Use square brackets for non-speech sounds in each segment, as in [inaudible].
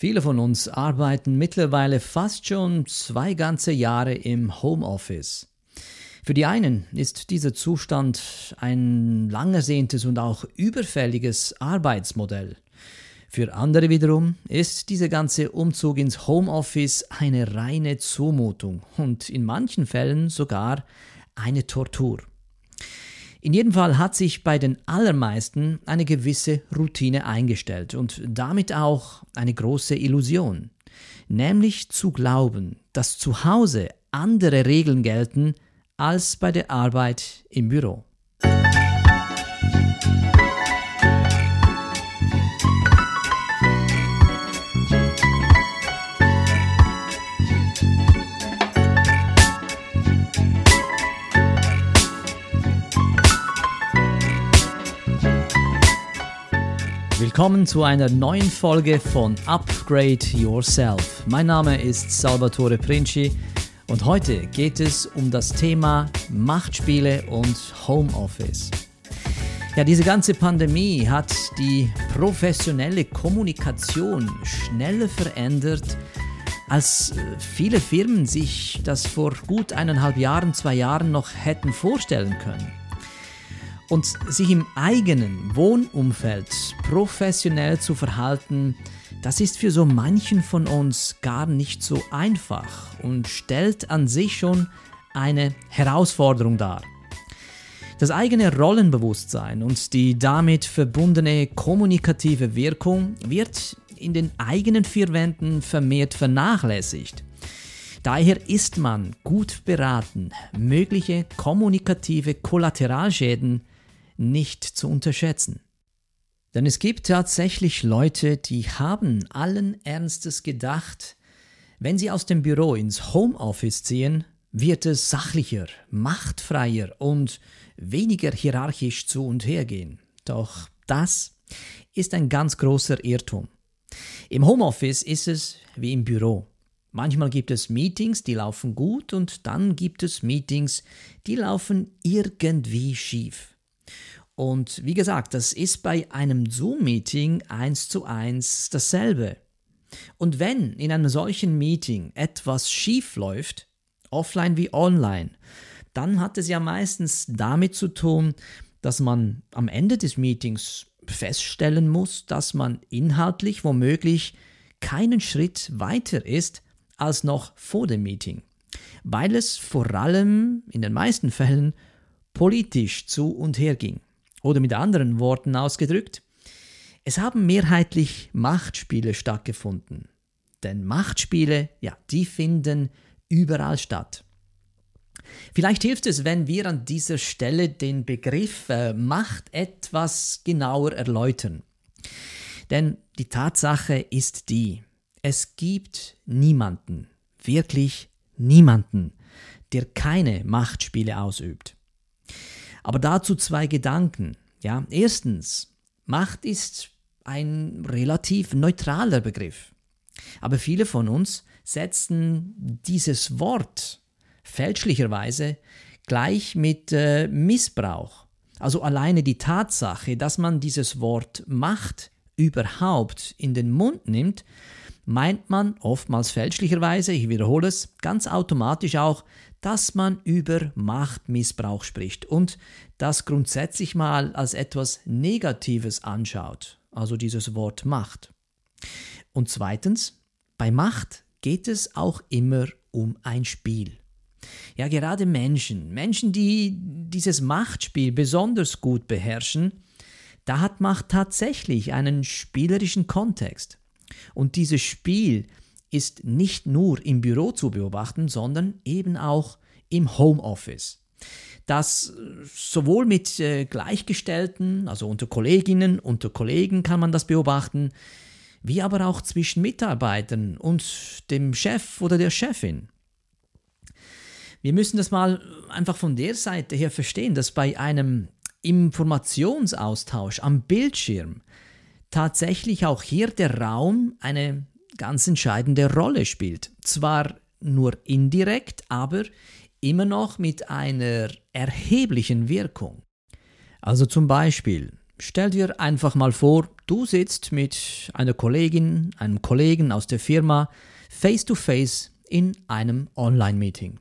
Viele von uns arbeiten mittlerweile fast schon zwei ganze Jahre im Homeoffice. Für die einen ist dieser Zustand ein lang ersehntes und auch überfälliges Arbeitsmodell. Für andere wiederum ist dieser ganze Umzug ins Homeoffice eine reine Zumutung und in manchen Fällen sogar eine Tortur. In jedem Fall hat sich bei den allermeisten eine gewisse Routine eingestellt und damit auch eine große Illusion, nämlich zu glauben, dass zu Hause andere Regeln gelten als bei der Arbeit im Büro. Willkommen zu einer neuen Folge von Upgrade Yourself. Mein Name ist Salvatore Princi und heute geht es um das Thema Machtspiele und Homeoffice. Ja, diese ganze Pandemie hat die professionelle Kommunikation schneller verändert, als viele Firmen sich das vor gut eineinhalb Jahren, zwei Jahren noch hätten vorstellen können und sich im eigenen Wohnumfeld professionell zu verhalten, das ist für so manchen von uns gar nicht so einfach und stellt an sich schon eine Herausforderung dar. Das eigene Rollenbewusstsein und die damit verbundene kommunikative Wirkung wird in den eigenen vier Wänden vermehrt vernachlässigt. Daher ist man gut beraten, mögliche kommunikative Kollateralschäden nicht zu unterschätzen. Denn es gibt tatsächlich Leute, die haben allen Ernstes gedacht, wenn sie aus dem Büro ins Homeoffice ziehen, wird es sachlicher, machtfreier und weniger hierarchisch zu und her gehen. Doch das ist ein ganz großer Irrtum. Im Homeoffice ist es wie im Büro. Manchmal gibt es Meetings, die laufen gut und dann gibt es Meetings, die laufen irgendwie schief. Und wie gesagt, das ist bei einem Zoom-Meeting eins zu eins dasselbe. Und wenn in einem solchen Meeting etwas schief läuft, offline wie online, dann hat es ja meistens damit zu tun, dass man am Ende des Meetings feststellen muss, dass man inhaltlich womöglich keinen Schritt weiter ist als noch vor dem Meeting, weil es vor allem in den meisten Fällen politisch zu und her ging. Oder mit anderen Worten ausgedrückt, es haben mehrheitlich Machtspiele stattgefunden. Denn Machtspiele, ja, die finden überall statt. Vielleicht hilft es, wenn wir an dieser Stelle den Begriff äh, Macht etwas genauer erläutern. Denn die Tatsache ist die, es gibt niemanden, wirklich niemanden, der keine Machtspiele ausübt. Aber dazu zwei Gedanken. Ja, erstens, Macht ist ein relativ neutraler Begriff. Aber viele von uns setzen dieses Wort fälschlicherweise gleich mit äh, Missbrauch. Also alleine die Tatsache, dass man dieses Wort Macht überhaupt in den Mund nimmt, meint man oftmals fälschlicherweise, ich wiederhole es, ganz automatisch auch, dass man über Machtmissbrauch spricht und das grundsätzlich mal als etwas Negatives anschaut, also dieses Wort Macht. Und zweitens, bei Macht geht es auch immer um ein Spiel. Ja, gerade Menschen, Menschen, die dieses Machtspiel besonders gut beherrschen, da hat Macht tatsächlich einen spielerischen Kontext. Und dieses Spiel ist nicht nur im Büro zu beobachten, sondern eben auch im Homeoffice. Das sowohl mit äh, Gleichgestellten, also unter Kolleginnen, unter Kollegen kann man das beobachten, wie aber auch zwischen Mitarbeitern und dem Chef oder der Chefin. Wir müssen das mal einfach von der Seite her verstehen, dass bei einem Informationsaustausch am Bildschirm tatsächlich auch hier der Raum eine ganz entscheidende Rolle spielt. Zwar nur indirekt, aber immer noch mit einer erheblichen Wirkung. Also zum Beispiel, stell dir einfach mal vor, Du sitzt mit einer Kollegin, einem Kollegen aus der Firma face to face in einem Online-Meeting.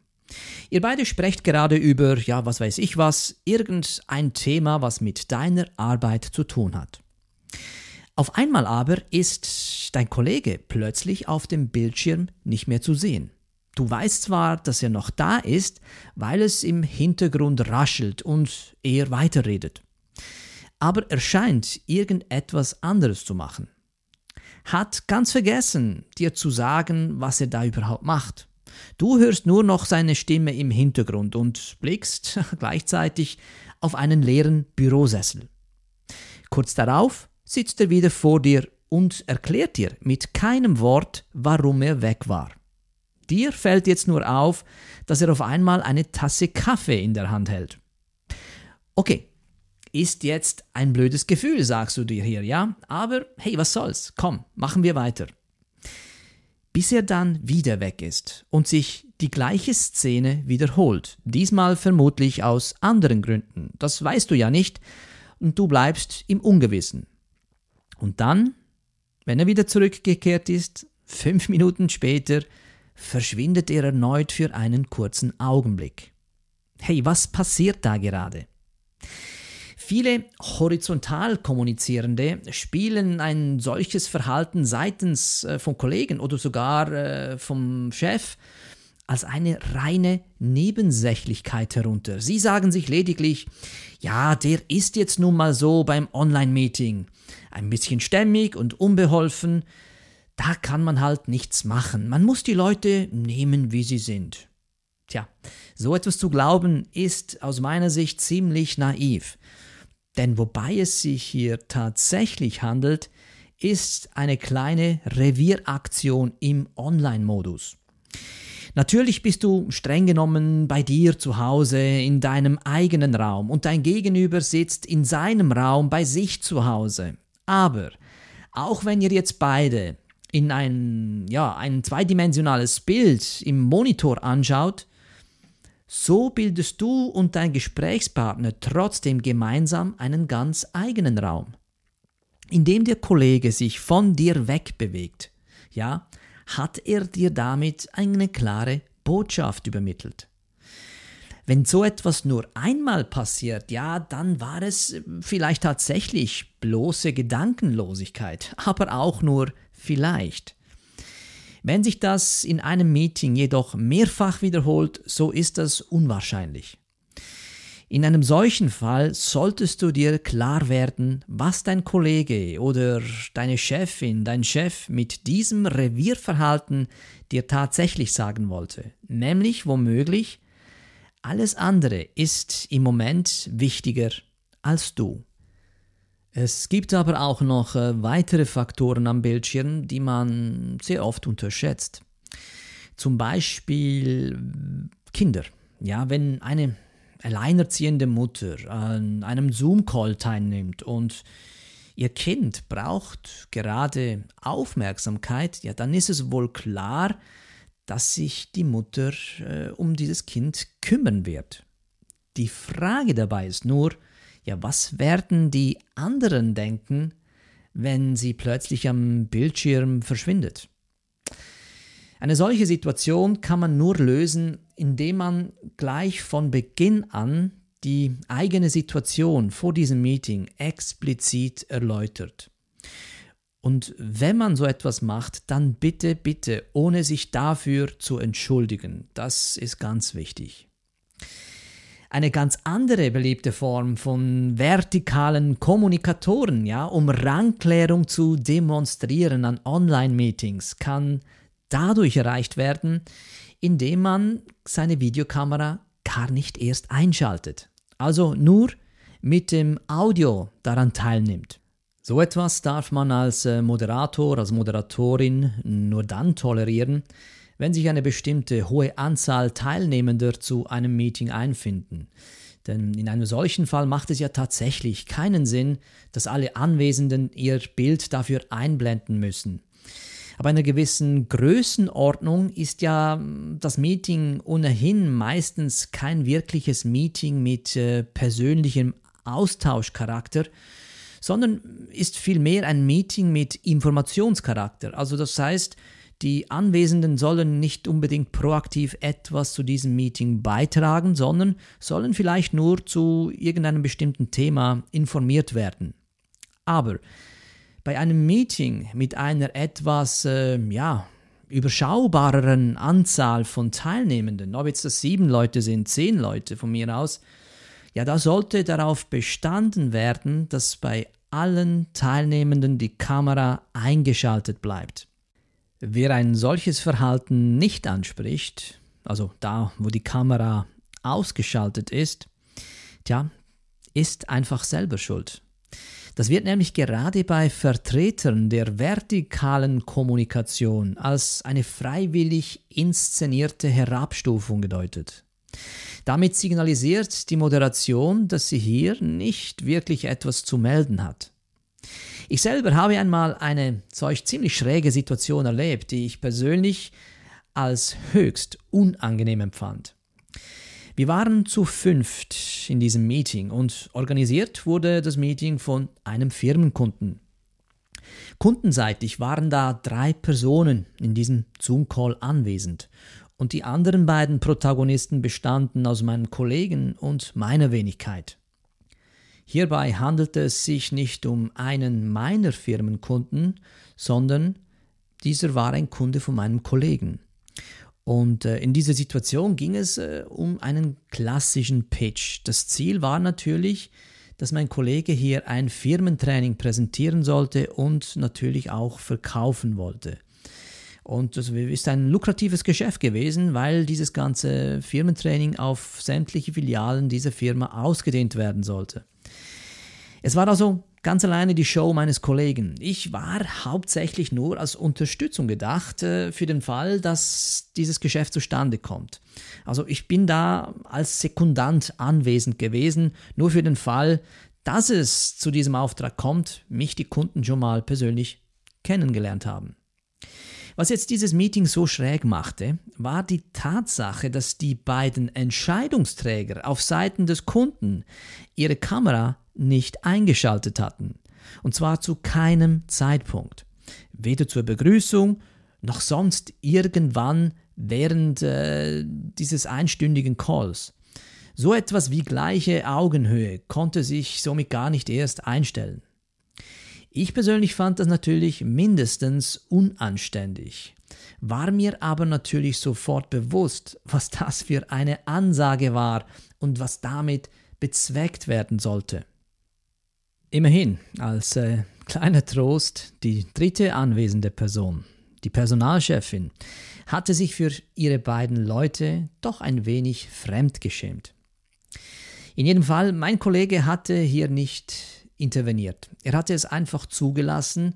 Ihr beide sprecht gerade über, ja, was weiß ich was, irgendein Thema, was mit deiner Arbeit zu tun hat. Auf einmal aber ist dein Kollege plötzlich auf dem Bildschirm nicht mehr zu sehen. Du weißt zwar, dass er noch da ist, weil es im Hintergrund raschelt und er weiterredet. Aber er scheint irgendetwas anderes zu machen. Hat ganz vergessen, dir zu sagen, was er da überhaupt macht. Du hörst nur noch seine Stimme im Hintergrund und blickst [laughs] gleichzeitig auf einen leeren Bürosessel. Kurz darauf sitzt er wieder vor dir und erklärt dir mit keinem Wort, warum er weg war. Dir fällt jetzt nur auf, dass er auf einmal eine Tasse Kaffee in der Hand hält. Okay, ist jetzt ein blödes Gefühl, sagst du dir hier, ja? Aber hey, was soll's? Komm, machen wir weiter bis er dann wieder weg ist und sich die gleiche Szene wiederholt, diesmal vermutlich aus anderen Gründen. Das weißt du ja nicht und du bleibst im Ungewissen. Und dann, wenn er wieder zurückgekehrt ist, fünf Minuten später, verschwindet er erneut für einen kurzen Augenblick. Hey, was passiert da gerade? Viele horizontal kommunizierende spielen ein solches Verhalten seitens äh, von Kollegen oder sogar äh, vom Chef als eine reine Nebensächlichkeit herunter. Sie sagen sich lediglich, ja, der ist jetzt nun mal so beim Online-Meeting. Ein bisschen stämmig und unbeholfen. Da kann man halt nichts machen. Man muss die Leute nehmen, wie sie sind. Tja, so etwas zu glauben ist aus meiner Sicht ziemlich naiv. Denn wobei es sich hier tatsächlich handelt, ist eine kleine Revieraktion im Online-Modus. Natürlich bist du streng genommen bei dir zu Hause in deinem eigenen Raum und dein Gegenüber sitzt in seinem Raum bei sich zu Hause. Aber auch wenn ihr jetzt beide in ein, ja, ein zweidimensionales Bild im Monitor anschaut, so bildest du und dein Gesprächspartner trotzdem gemeinsam einen ganz eigenen Raum. Indem der Kollege sich von dir wegbewegt, ja, hat er dir damit eine klare Botschaft übermittelt. Wenn so etwas nur einmal passiert, ja, dann war es vielleicht tatsächlich bloße Gedankenlosigkeit, [laughs] aber auch nur vielleicht. Wenn sich das in einem Meeting jedoch mehrfach wiederholt, so ist das unwahrscheinlich. In einem solchen Fall solltest du dir klar werden, was dein Kollege oder deine Chefin, dein Chef mit diesem Revierverhalten dir tatsächlich sagen wollte. Nämlich womöglich, alles andere ist im Moment wichtiger als du. Es gibt aber auch noch äh, weitere Faktoren am Bildschirm, die man sehr oft unterschätzt. Zum Beispiel Kinder. Ja, wenn eine alleinerziehende Mutter an einem Zoom-Call teilnimmt und ihr Kind braucht gerade Aufmerksamkeit, ja, dann ist es wohl klar, dass sich die Mutter äh, um dieses Kind kümmern wird. Die Frage dabei ist nur, ja, was werden die anderen denken, wenn sie plötzlich am Bildschirm verschwindet? Eine solche Situation kann man nur lösen, indem man gleich von Beginn an die eigene Situation vor diesem Meeting explizit erläutert. Und wenn man so etwas macht, dann bitte, bitte, ohne sich dafür zu entschuldigen. Das ist ganz wichtig. Eine ganz andere beliebte Form von vertikalen Kommunikatoren, ja, um Rangklärung zu demonstrieren an Online-Meetings, kann dadurch erreicht werden, indem man seine Videokamera gar nicht erst einschaltet. Also nur mit dem Audio daran teilnimmt. So etwas darf man als äh, Moderator, als Moderatorin nur dann tolerieren, wenn sich eine bestimmte hohe Anzahl Teilnehmender zu einem Meeting einfinden. Denn in einem solchen Fall macht es ja tatsächlich keinen Sinn, dass alle Anwesenden ihr Bild dafür einblenden müssen. Aber einer gewissen Größenordnung ist ja das Meeting ohnehin meistens kein wirkliches Meeting mit äh, persönlichem Austauschcharakter, sondern ist vielmehr ein Meeting mit Informationscharakter. Also das heißt, die Anwesenden sollen nicht unbedingt proaktiv etwas zu diesem Meeting beitragen, sondern sollen vielleicht nur zu irgendeinem bestimmten Thema informiert werden. Aber bei einem Meeting mit einer etwas, äh, ja, überschaubareren Anzahl von Teilnehmenden, ob jetzt das sieben Leute sind, zehn Leute von mir aus, ja, da sollte darauf bestanden werden, dass bei allen Teilnehmenden die Kamera eingeschaltet bleibt. Wer ein solches Verhalten nicht anspricht, also da, wo die Kamera ausgeschaltet ist, tja, ist einfach selber schuld. Das wird nämlich gerade bei Vertretern der vertikalen Kommunikation als eine freiwillig inszenierte Herabstufung gedeutet. Damit signalisiert die Moderation, dass sie hier nicht wirklich etwas zu melden hat. Ich selber habe einmal eine solch ziemlich schräge Situation erlebt, die ich persönlich als höchst unangenehm empfand. Wir waren zu fünft in diesem Meeting und organisiert wurde das Meeting von einem Firmenkunden. Kundenseitig waren da drei Personen in diesem Zoom-Call anwesend und die anderen beiden Protagonisten bestanden aus meinen Kollegen und meiner Wenigkeit. Hierbei handelte es sich nicht um einen meiner Firmenkunden, sondern dieser war ein Kunde von meinem Kollegen. Und äh, in dieser Situation ging es äh, um einen klassischen Pitch. Das Ziel war natürlich, dass mein Kollege hier ein Firmentraining präsentieren sollte und natürlich auch verkaufen wollte. Und das ist ein lukratives Geschäft gewesen, weil dieses ganze Firmentraining auf sämtliche Filialen dieser Firma ausgedehnt werden sollte. Es war also ganz alleine die Show meines Kollegen. Ich war hauptsächlich nur als Unterstützung gedacht äh, für den Fall, dass dieses Geschäft zustande kommt. Also ich bin da als Sekundant anwesend gewesen, nur für den Fall, dass es zu diesem Auftrag kommt, mich die Kunden schon mal persönlich kennengelernt haben. Was jetzt dieses Meeting so schräg machte, war die Tatsache, dass die beiden Entscheidungsträger auf Seiten des Kunden ihre Kamera nicht eingeschaltet hatten. Und zwar zu keinem Zeitpunkt. Weder zur Begrüßung noch sonst irgendwann während äh, dieses einstündigen Calls. So etwas wie gleiche Augenhöhe konnte sich somit gar nicht erst einstellen. Ich persönlich fand das natürlich mindestens unanständig, war mir aber natürlich sofort bewusst, was das für eine Ansage war und was damit bezweckt werden sollte. Immerhin, als äh, kleiner Trost, die dritte anwesende Person, die Personalchefin, hatte sich für ihre beiden Leute doch ein wenig fremdgeschämt. In jedem Fall, mein Kollege hatte hier nicht interveniert. Er hatte es einfach zugelassen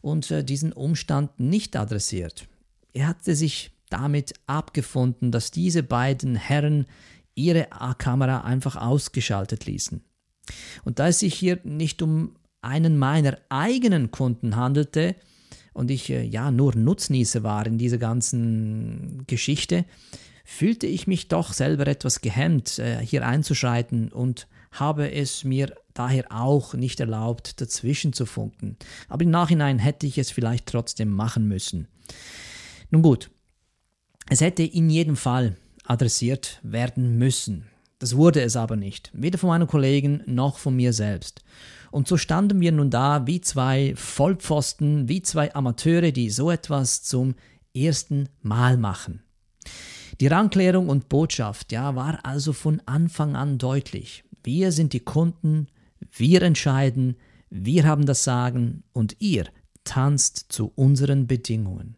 und äh, diesen Umstand nicht adressiert. Er hatte sich damit abgefunden, dass diese beiden Herren ihre Kamera einfach ausgeschaltet ließen. Und da es sich hier nicht um einen meiner eigenen Kunden handelte und ich äh, ja nur Nutznießer war in dieser ganzen Geschichte, fühlte ich mich doch selber etwas gehemmt, äh, hier einzuschreiten und habe es mir daher auch nicht erlaubt, dazwischen zu funken. Aber im Nachhinein hätte ich es vielleicht trotzdem machen müssen. Nun gut, es hätte in jedem Fall adressiert werden müssen. Das wurde es aber nicht, weder von meinen Kollegen noch von mir selbst. Und so standen wir nun da wie zwei Vollpfosten, wie zwei Amateure, die so etwas zum ersten Mal machen. Die Rangklärung und Botschaft, ja, war also von Anfang an deutlich. Wir sind die Kunden, wir entscheiden, wir haben das Sagen und ihr tanzt zu unseren Bedingungen.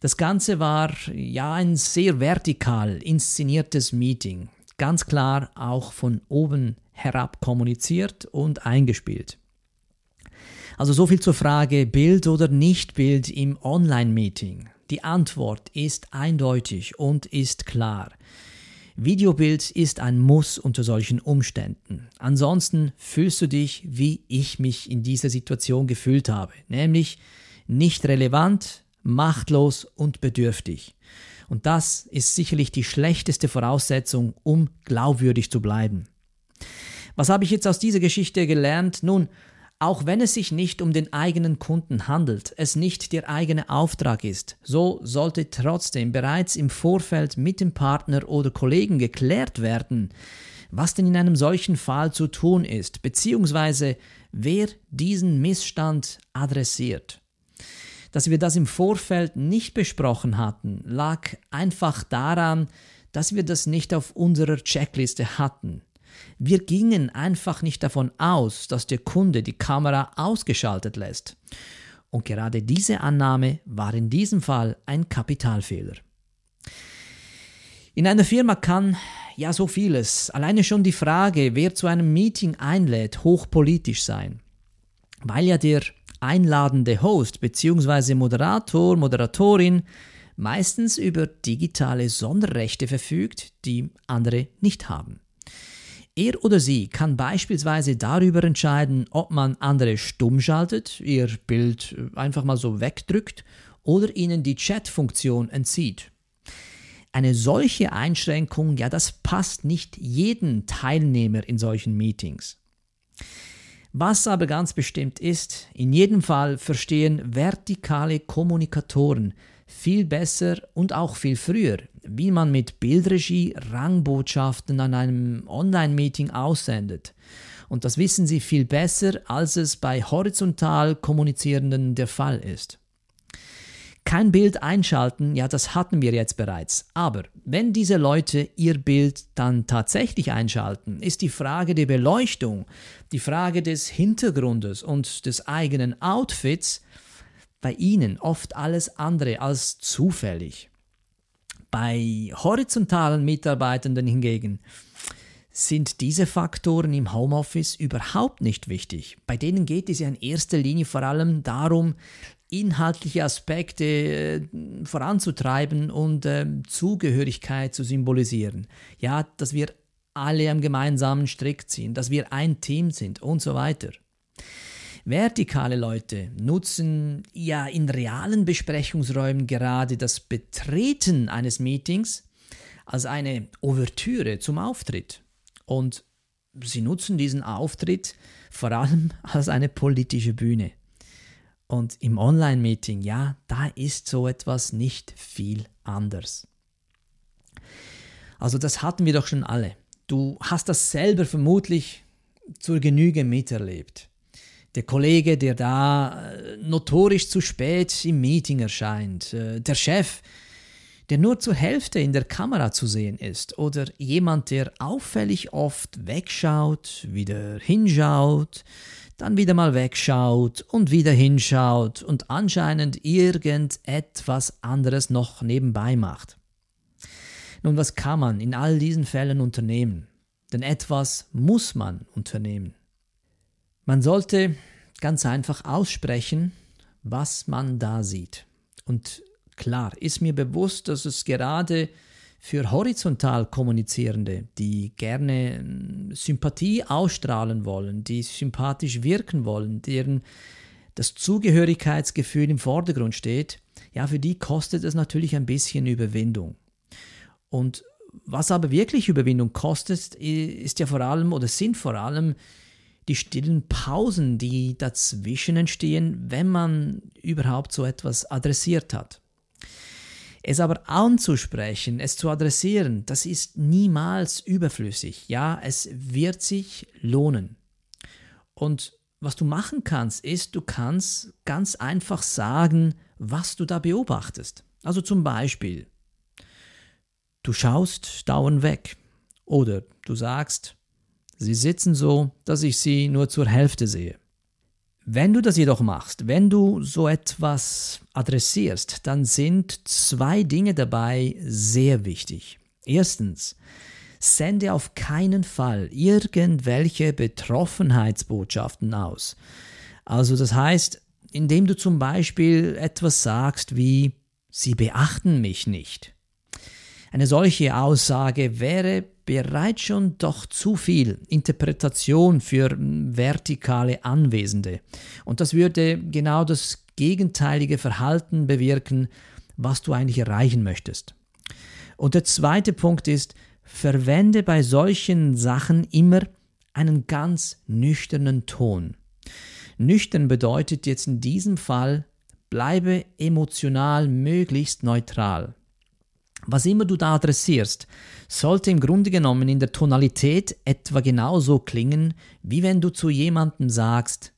Das Ganze war ja ein sehr vertikal inszeniertes Meeting ganz klar auch von oben herab kommuniziert und eingespielt. Also so viel zur Frage Bild oder nicht Bild im Online-Meeting. Die Antwort ist eindeutig und ist klar. Videobild ist ein Muss unter solchen Umständen. Ansonsten fühlst du dich, wie ich mich in dieser Situation gefühlt habe, nämlich nicht relevant, machtlos und bedürftig. Und das ist sicherlich die schlechteste Voraussetzung, um glaubwürdig zu bleiben. Was habe ich jetzt aus dieser Geschichte gelernt? Nun, Auch wenn es sich nicht um den eigenen Kunden handelt, es nicht der eigene Auftrag ist, so sollte trotzdem bereits im Vorfeld mit dem Partner oder Kollegen geklärt werden, was denn in einem solchen Fall zu tun ist, beziehungsweise wer diesen Missstand adressiert. Dass wir das im Vorfeld nicht besprochen hatten, lag einfach daran, dass wir das nicht auf unserer Checkliste hatten. Wir gingen einfach nicht davon aus, dass der Kunde die Kamera ausgeschaltet lässt. Und gerade diese Annahme war in diesem Fall ein Kapitalfehler. In einer Firma kann ja so vieles, alleine schon die Frage, wer zu einem Meeting einlädt, hochpolitisch sein. Weil ja der einladende Host bzw. Moderator, Moderatorin meistens über digitale Sonderrechte verfügt, die andere nicht haben. Er oder sie kann beispielsweise darüber entscheiden, ob man andere stumm schaltet, ihr Bild einfach mal so wegdrückt oder ihnen die Chat-Funktion entzieht. Eine solche Einschränkung, ja, das passt nicht jedem Teilnehmer in solchen Meetings. Was aber ganz bestimmt ist, in jedem Fall verstehen vertikale Kommunikatoren viel besser und auch viel früher, wie man mit Bildregie Rangbotschaften an einem Online-Meeting aussendet. Und das wissen sie viel besser, als es bei horizontal kommunizierenden der Fall ist. Kein Bild einschalten, ja, das hatten wir jetzt bereits. Aber wenn diese Leute ihr Bild dann tatsächlich einschalten, ist die Frage der Beleuchtung, die Frage des Hintergrundes und des eigenen Outfits bei ihnen oft alles andere als zufällig. Bei horizontalen Mitarbeitenden hingegen sind diese Faktoren im Homeoffice überhaupt nicht wichtig. Bei denen geht es ja in erster Linie vor allem darum, inhaltliche Aspekte äh, voranzutreiben und äh, Zugehörigkeit zu symbolisieren. Ja, dass wir alle am gemeinsamen Strick ziehen, dass wir ein Team sind und so weiter. Vertikale Leute nutzen ja in realen Besprechungsräumen gerade das Betreten eines Meetings als eine Ouvertüre zum Auftritt. Und sie nutzen diesen Auftritt vor allem [laughs] als eine politische Bühne. Und im Online-Meeting, ja, da ist so etwas nicht viel anders. Also das hatten wir doch schon alle. Du hast das selber vermutlich zur Genüge miterlebt der Kollege, der da äh, notorisch zu spät im Meeting erscheint, äh, der Chef, der nur zur Hälfte in der Kamera zu sehen ist, oder jemand, der auffällig oft wegschaut, wieder hinschaut, dann wieder mal wegschaut und wieder hinschaut und anscheinend irgendetwas anderes noch nebenbei macht. Nun, was kann man in all diesen Fällen unternehmen? Denn etwas muss man unternehmen. Man sollte ganz einfach aussprechen, was man da sieht. Und klar, ist mir bewusst, dass es gerade für horizontal kommunizierende, die gerne hm, Sympathie ausstrahlen wollen, die sympathisch wirken wollen, deren das Zugehörigkeitsgefühl im Vordergrund steht, ja, für die kostet es natürlich ein bisschen Überwindung. Und was aber wirklich Überwindung kostet, ist ja vor allem oder sind vor allem die stillen Pausen, die dazwischen entstehen, wenn man überhaupt so etwas adressiert hat. Es aber anzusprechen, es zu adressieren, das ist niemals überflüssig. Ja, es wird sich lohnen. Und was du machen kannst, ist, du kannst ganz einfach sagen, was du da beobachtest. Also zum Beispiel, du schaust dauernd weg. Oder du sagst, Sie sitzen so, dass ich sie nur zur Hälfte sehe. Wenn du das jedoch machst, wenn du so etwas adressierst, dann sind zwei Dinge dabei sehr wichtig. Erstens, sende auf keinen Fall irgendwelche Betroffenheitsbotschaften aus. Also das heißt, indem du zum Beispiel etwas sagst wie Sie beachten mich nicht. Eine solche Aussage wäre bereits schon doch zu viel Interpretation für vertikale Anwesende. Und das würde genau das gegenteilige Verhalten bewirken, was du eigentlich erreichen möchtest. Und der zweite Punkt ist, verwende bei solchen Sachen immer einen ganz nüchternen Ton. Nüchtern bedeutet jetzt in diesem Fall, bleibe emotional möglichst neutral. Was immer du da adressierst, sollte im Grunde genommen in der Tonalität etwa genauso klingen, wie wenn du zu jemandem sagst,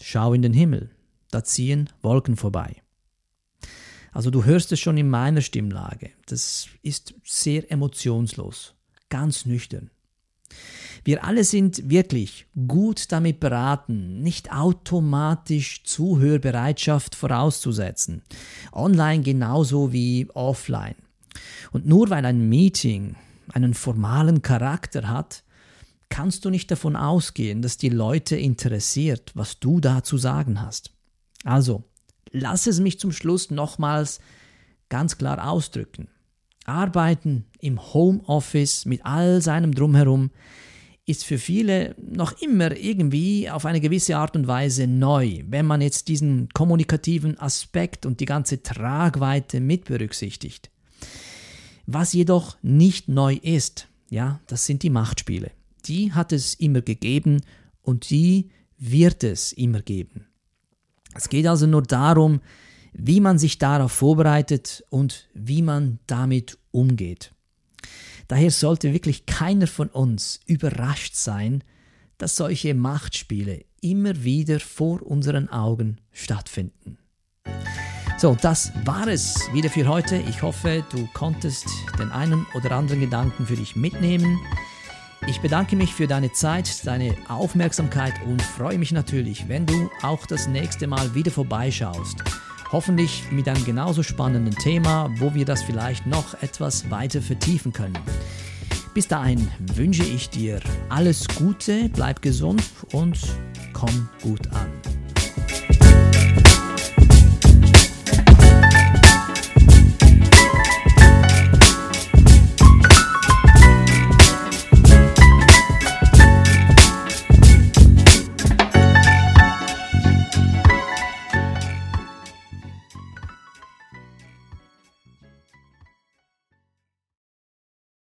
schau in den Himmel, da ziehen Wolken vorbei. Also du hörst es schon in meiner Stimmlage. Das ist sehr emotionslos, ganz nüchtern. Wir alle sind wirklich gut damit beraten, nicht automatisch Zuhörbereitschaft vorauszusetzen. Online genauso wie offline. Und nur weil ein Meeting einen formalen Charakter hat, kannst du nicht davon ausgehen, dass die Leute interessiert, was du da zu sagen hast. Also, lass es mich zum Schluss nochmals ganz klar ausdrücken. Arbeiten im Homeoffice mit all seinem Drumherum ist für viele noch immer irgendwie auf eine gewisse Art und Weise neu, wenn man jetzt diesen kommunikativen Aspekt und die ganze Tragweite mit berücksichtigt. Was jedoch nicht neu ist, ja, das sind die Machtspiele. Die hat es immer gegeben und die wird es immer geben. Es geht also nur darum, wie man sich darauf vorbereitet und wie man damit umgeht. Daher sollte wirklich keiner von uns überrascht sein, dass solche Machtspiele immer wieder vor unseren Augen stattfinden. So, das war es wieder für heute. Ich hoffe, du konntest den einen oder anderen Gedanken für dich mitnehmen. Ich bedanke mich für deine Zeit, deine Aufmerksamkeit und freue mich natürlich, wenn du auch das nächste Mal wieder vorbeischaust. Hoffentlich mit einem genauso spannenden Thema, wo wir das vielleicht noch etwas weiter vertiefen können. Bis dahin wünsche ich dir alles Gute, bleib gesund und komm gut an.